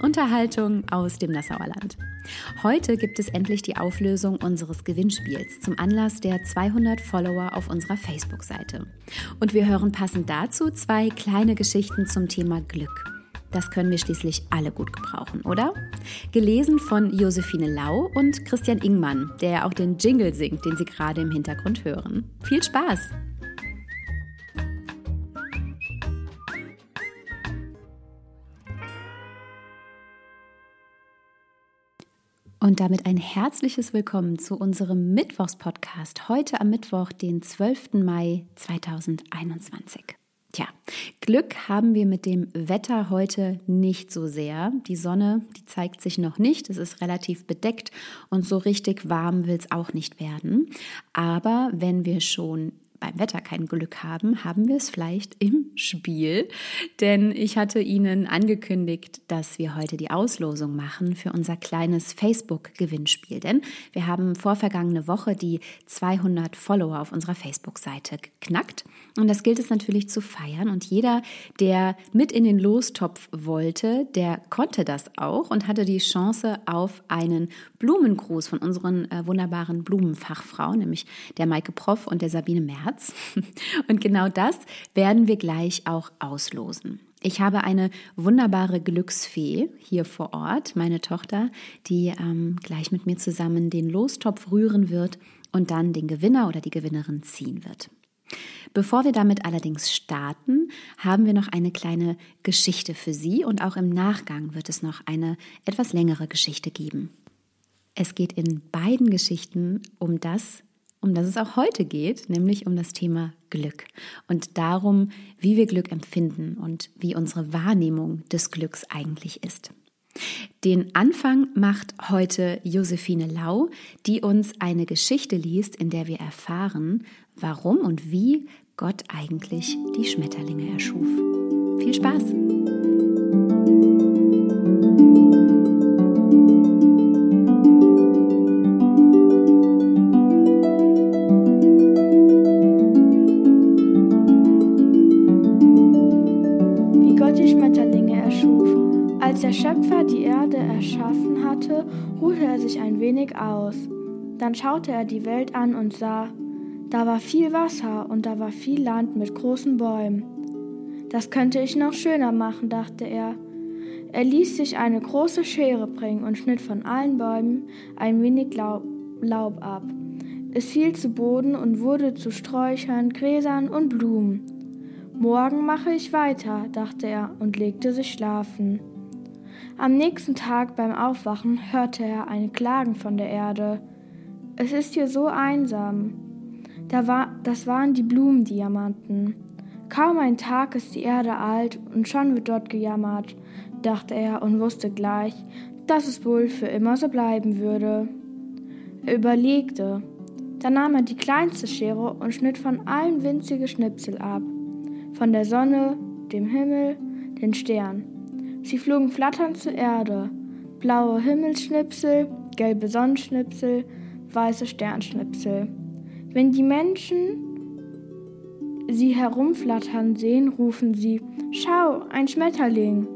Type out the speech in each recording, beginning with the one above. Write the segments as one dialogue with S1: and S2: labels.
S1: Unterhaltung aus dem Nassauer Land. Heute gibt es endlich die Auflösung unseres Gewinnspiels zum Anlass der 200 Follower auf unserer Facebook-Seite. Und wir hören passend dazu zwei kleine Geschichten zum Thema Glück. Das können wir schließlich alle gut gebrauchen, oder? Gelesen von Josephine Lau und Christian Ingmann, der auch den Jingle singt, den Sie gerade im Hintergrund hören. Viel Spaß! Und damit ein herzliches Willkommen zu unserem Mittwochspodcast heute am Mittwoch, den 12. Mai 2021. Tja, Glück haben wir mit dem Wetter heute nicht so sehr. Die Sonne, die zeigt sich noch nicht. Es ist relativ bedeckt und so richtig warm will es auch nicht werden. Aber wenn wir schon beim Wetter kein Glück haben, haben wir es vielleicht im Spiel. Denn ich hatte Ihnen angekündigt, dass wir heute die Auslosung machen für unser kleines Facebook-Gewinnspiel. Denn wir haben vorvergangene Woche die 200 Follower auf unserer Facebook-Seite geknackt. Und das gilt es natürlich zu feiern. Und jeder, der mit in den Lostopf wollte, der konnte das auch und hatte die Chance auf einen Blumengruß von unseren äh, wunderbaren Blumenfachfrauen, nämlich der Maike Proff und der Sabine Merz. Und genau das werden wir gleich auch auslosen. Ich habe eine wunderbare Glücksfee hier vor Ort, meine Tochter, die ähm, gleich mit mir zusammen den Lostopf rühren wird und dann den Gewinner oder die Gewinnerin ziehen wird. Bevor wir damit allerdings starten, haben wir noch eine kleine Geschichte für Sie und auch im Nachgang wird es noch eine etwas längere Geschichte geben. Es geht in beiden Geschichten um das, um das es auch heute geht, nämlich um das Thema Glück und darum, wie wir Glück empfinden und wie unsere Wahrnehmung des Glücks eigentlich ist. Den Anfang macht heute Josephine Lau, die uns eine Geschichte liest, in der wir erfahren, warum und wie Gott eigentlich die Schmetterlinge erschuf. Viel Spaß!
S2: Gott die Schmetterlinge erschuf. Als der Schöpfer die Erde erschaffen hatte, ruhte er sich ein wenig aus. Dann schaute er die Welt an und sah, da war viel Wasser und da war viel Land mit großen Bäumen. Das könnte ich noch schöner machen, dachte er. Er ließ sich eine große Schere bringen und schnitt von allen Bäumen ein wenig Laub, Laub ab. Es fiel zu Boden und wurde zu Sträuchern, Gräsern und Blumen. Morgen mache ich weiter, dachte er und legte sich schlafen. Am nächsten Tag beim Aufwachen hörte er ein Klagen von der Erde. Es ist hier so einsam. Da war, das waren die Blumendiamanten. Kaum ein Tag ist die Erde alt und schon wird dort gejammert, dachte er und wusste gleich, dass es wohl für immer so bleiben würde. Er überlegte. Dann nahm er die kleinste Schere und schnitt von allen winzige Schnipsel ab. Von der Sonne, dem Himmel, den Sternen. Sie flogen flatternd zur Erde. Blaue Himmelsschnipsel, gelbe Sonnenschnipsel, weiße Sternschnipsel. Wenn die Menschen sie herumflattern sehen, rufen sie, Schau, ein Schmetterling.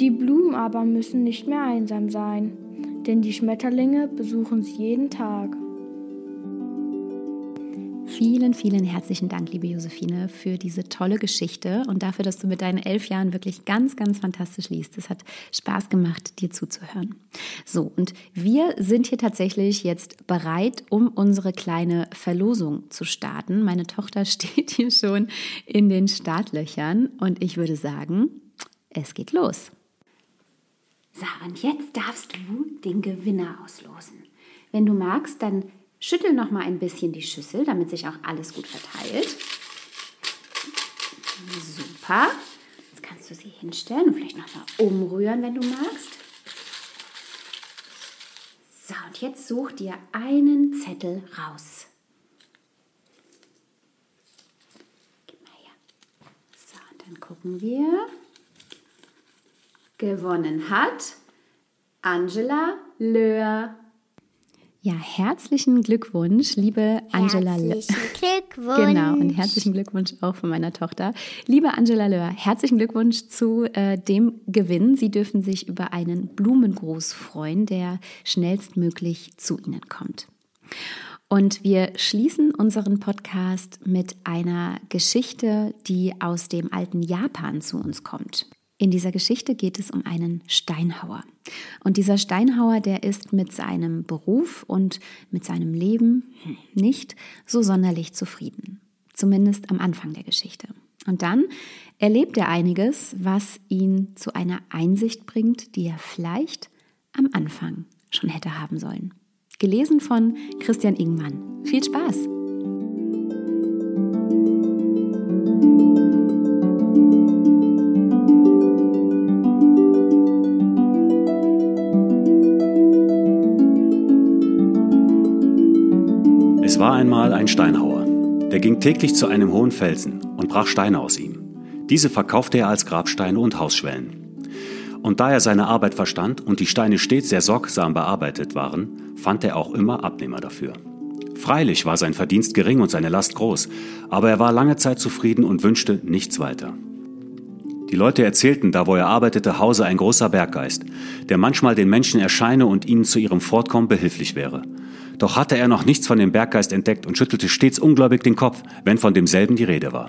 S2: Die Blumen aber müssen nicht mehr einsam sein, denn die Schmetterlinge besuchen sie jeden Tag.
S1: Vielen, vielen herzlichen Dank, liebe Josephine, für diese tolle Geschichte und dafür, dass du mit deinen elf Jahren wirklich ganz, ganz fantastisch liest. Es hat Spaß gemacht, dir zuzuhören. So, und wir sind hier tatsächlich jetzt bereit, um unsere kleine Verlosung zu starten. Meine Tochter steht hier schon in den Startlöchern und ich würde sagen, es geht los. So, und jetzt darfst du den Gewinner auslosen. Wenn du magst, dann Schüttel noch mal ein bisschen die Schüssel, damit sich auch alles gut verteilt. Super. Jetzt kannst du sie hinstellen und vielleicht noch mal umrühren, wenn du magst. So, und jetzt such dir einen Zettel raus. Gib mal her. So, und dann guck gucken wir. Gewonnen hat Angela Löhr. Ja, herzlichen Glückwunsch, liebe Angela Löhr.
S3: Herzlichen Glückwunsch.
S1: Genau, und herzlichen Glückwunsch auch von meiner Tochter. Liebe Angela Löhr, herzlichen Glückwunsch zu äh, dem Gewinn. Sie dürfen sich über einen Blumengruß freuen, der schnellstmöglich zu Ihnen kommt. Und wir schließen unseren Podcast mit einer Geschichte, die aus dem alten Japan zu uns kommt. In dieser Geschichte geht es um einen Steinhauer. Und dieser Steinhauer, der ist mit seinem Beruf und mit seinem Leben nicht so sonderlich zufrieden. Zumindest am Anfang der Geschichte. Und dann erlebt er einiges, was ihn zu einer Einsicht bringt, die er vielleicht am Anfang schon hätte haben sollen. Gelesen von Christian Ingmann. Viel Spaß!
S4: Steinhauer. Der ging täglich zu einem hohen Felsen und brach Steine aus ihm. Diese verkaufte er als Grabsteine und Hausschwellen. Und da er seine Arbeit verstand und die Steine stets sehr sorgsam bearbeitet waren, fand er auch immer Abnehmer dafür. Freilich war sein Verdienst gering und seine Last groß, aber er war lange Zeit zufrieden und wünschte nichts weiter. Die Leute erzählten, da wo er arbeitete, hause ein großer Berggeist, der manchmal den Menschen erscheine und ihnen zu ihrem Fortkommen behilflich wäre. Doch hatte er noch nichts von dem Berggeist entdeckt und schüttelte stets ungläubig den Kopf, wenn von demselben die Rede war.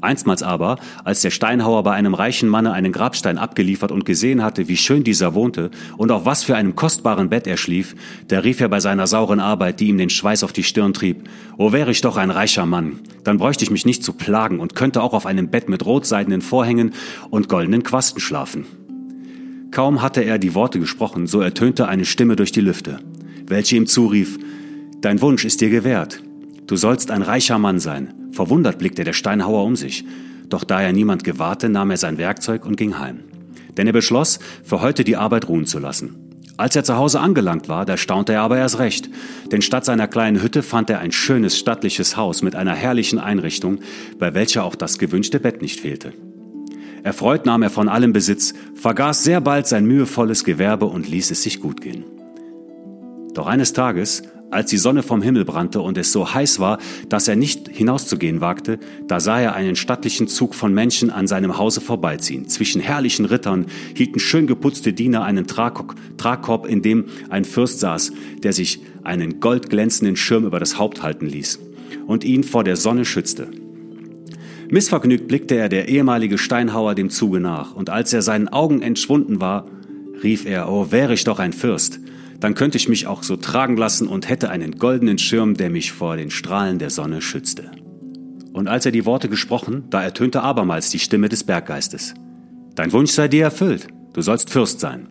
S4: Einstmals aber, als der Steinhauer bei einem reichen Manne einen Grabstein abgeliefert und gesehen hatte, wie schön dieser wohnte und auf was für einem kostbaren Bett er schlief, da rief er bei seiner sauren Arbeit, die ihm den Schweiß auf die Stirn trieb, O wäre ich doch ein reicher Mann, dann bräuchte ich mich nicht zu plagen und könnte auch auf einem Bett mit rotseidenen Vorhängen und goldenen Quasten schlafen. Kaum hatte er die Worte gesprochen, so ertönte eine Stimme durch die Lüfte welche ihm zurief, Dein Wunsch ist dir gewährt. Du sollst ein reicher Mann sein. Verwundert blickte der Steinhauer um sich. Doch da er niemand gewahrte, nahm er sein Werkzeug und ging heim. Denn er beschloss, für heute die Arbeit ruhen zu lassen. Als er zu Hause angelangt war, da staunte er aber erst recht. Denn statt seiner kleinen Hütte fand er ein schönes, stattliches Haus mit einer herrlichen Einrichtung, bei welcher auch das gewünschte Bett nicht fehlte. Erfreut nahm er von allem Besitz, vergaß sehr bald sein mühevolles Gewerbe und ließ es sich gut gehen. Doch eines Tages, als die Sonne vom Himmel brannte und es so heiß war, dass er nicht hinauszugehen wagte, da sah er einen stattlichen Zug von Menschen an seinem Hause vorbeiziehen. Zwischen herrlichen Rittern hielten schön geputzte Diener einen Tragkorb, in dem ein Fürst saß, der sich einen goldglänzenden Schirm über das Haupt halten ließ und ihn vor der Sonne schützte. Missvergnügt blickte er der ehemalige Steinhauer dem Zuge nach, und als er seinen Augen entschwunden war, rief er, oh, wäre ich doch ein Fürst, dann könnte ich mich auch so tragen lassen und hätte einen goldenen Schirm, der mich vor den Strahlen der Sonne schützte. Und als er die Worte gesprochen, da ertönte abermals die Stimme des Berggeistes. Dein Wunsch sei dir erfüllt, du sollst Fürst sein.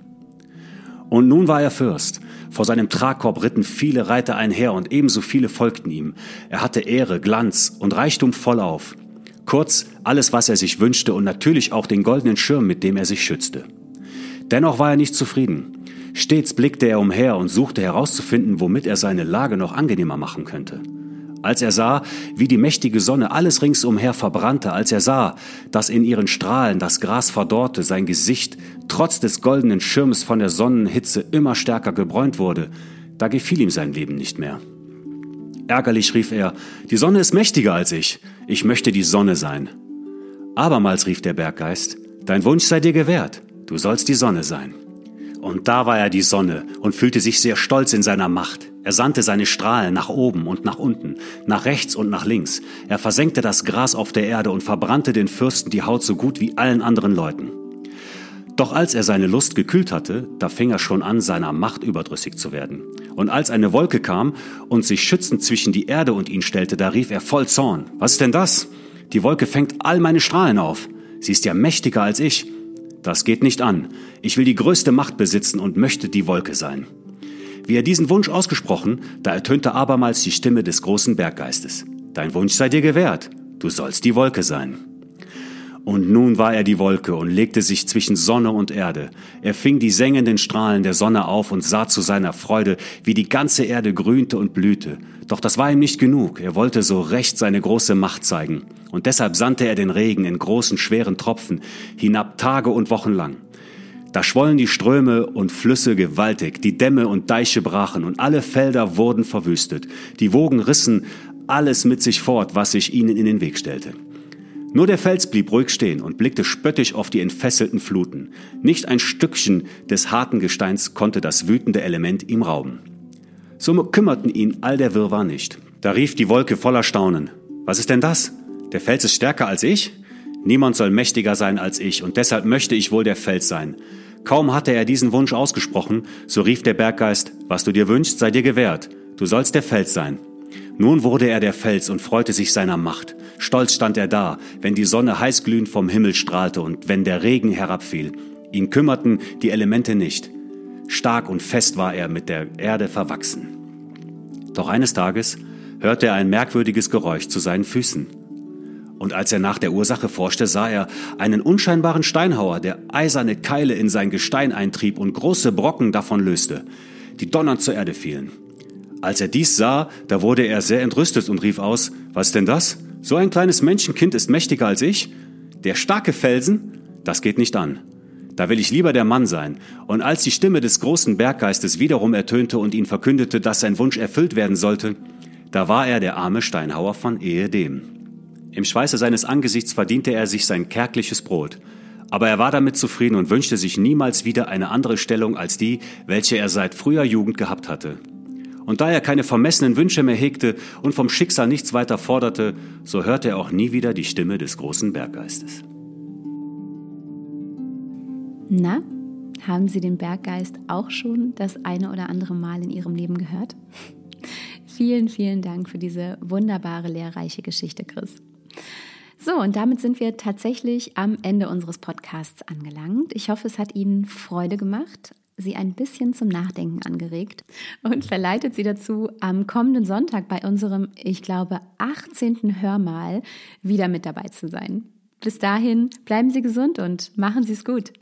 S4: Und nun war er Fürst. Vor seinem Tragkorb ritten viele Reiter einher und ebenso viele folgten ihm. Er hatte Ehre, Glanz und Reichtum vollauf. Kurz alles, was er sich wünschte und natürlich auch den goldenen Schirm, mit dem er sich schützte. Dennoch war er nicht zufrieden. Stets blickte er umher und suchte herauszufinden, womit er seine Lage noch angenehmer machen könnte. Als er sah, wie die mächtige Sonne alles ringsumher verbrannte, als er sah, dass in ihren Strahlen das Gras verdorrte, sein Gesicht trotz des goldenen Schirms von der Sonnenhitze immer stärker gebräunt wurde, da gefiel ihm sein Leben nicht mehr. Ärgerlich rief er, die Sonne ist mächtiger als ich, ich möchte die Sonne sein. Abermals rief der Berggeist, dein Wunsch sei dir gewährt, du sollst die Sonne sein. Und da war er die Sonne und fühlte sich sehr stolz in seiner Macht. Er sandte seine Strahlen nach oben und nach unten, nach rechts und nach links. Er versenkte das Gras auf der Erde und verbrannte den Fürsten die Haut so gut wie allen anderen Leuten. Doch als er seine Lust gekühlt hatte, da fing er schon an, seiner Macht überdrüssig zu werden. Und als eine Wolke kam und sich schützend zwischen die Erde und ihn stellte, da rief er voll Zorn. Was ist denn das? Die Wolke fängt all meine Strahlen auf. Sie ist ja mächtiger als ich. Das geht nicht an. Ich will die größte Macht besitzen und möchte die Wolke sein. Wie er diesen Wunsch ausgesprochen, da ertönte abermals die Stimme des großen Berggeistes. Dein Wunsch sei dir gewährt. Du sollst die Wolke sein. Und nun war er die Wolke und legte sich zwischen Sonne und Erde. Er fing die sengenden Strahlen der Sonne auf und sah zu seiner Freude, wie die ganze Erde grünte und blühte. Doch das war ihm nicht genug. Er wollte so recht seine große Macht zeigen. Und deshalb sandte er den Regen in großen, schweren Tropfen hinab Tage und Wochen lang. Da schwollen die Ströme und Flüsse gewaltig, die Dämme und Deiche brachen und alle Felder wurden verwüstet. Die Wogen rissen alles mit sich fort, was sich ihnen in den Weg stellte. Nur der Fels blieb ruhig stehen und blickte spöttisch auf die entfesselten Fluten. Nicht ein Stückchen des harten Gesteins konnte das wütende Element ihm rauben. So kümmerten ihn all der Wirrwarr nicht. Da rief die Wolke voller Staunen. Was ist denn das? Der Fels ist stärker als ich? Niemand soll mächtiger sein als ich, und deshalb möchte ich wohl der Fels sein. Kaum hatte er diesen Wunsch ausgesprochen, so rief der Berggeist, was du dir wünschst, sei dir gewährt. Du sollst der Fels sein. Nun wurde er der Fels und freute sich seiner Macht. Stolz stand er da, wenn die Sonne heißglühend vom Himmel strahlte und wenn der Regen herabfiel. Ihn kümmerten die Elemente nicht. Stark und fest war er mit der Erde verwachsen. Doch eines Tages hörte er ein merkwürdiges Geräusch zu seinen Füßen. Und als er nach der Ursache forschte, sah er einen unscheinbaren Steinhauer, der eiserne Keile in sein Gestein eintrieb und große Brocken davon löste, die donnernd zur Erde fielen. Als er dies sah, da wurde er sehr entrüstet und rief aus, was denn das? So ein kleines Menschenkind ist mächtiger als ich? Der starke Felsen? Das geht nicht an. Da will ich lieber der Mann sein. Und als die Stimme des großen Berggeistes wiederum ertönte und ihn verkündete, dass sein Wunsch erfüllt werden sollte, da war er der arme Steinhauer von ehedem. Im Schweiße seines Angesichts verdiente er sich sein kärgliches Brot. Aber er war damit zufrieden und wünschte sich niemals wieder eine andere Stellung als die, welche er seit früher Jugend gehabt hatte. Und da er keine vermessenen Wünsche mehr hegte und vom Schicksal nichts weiter forderte, so hörte er auch nie wieder die Stimme des großen Berggeistes.
S1: Na, haben Sie den Berggeist auch schon das eine oder andere Mal in Ihrem Leben gehört? vielen, vielen Dank für diese wunderbare, lehrreiche Geschichte, Chris. So, und damit sind wir tatsächlich am Ende unseres Podcasts angelangt. Ich hoffe, es hat Ihnen Freude gemacht, Sie ein bisschen zum Nachdenken angeregt und verleitet Sie dazu, am kommenden Sonntag bei unserem, ich glaube, 18. Hörmal wieder mit dabei zu sein. Bis dahin, bleiben Sie gesund und machen Sie es gut.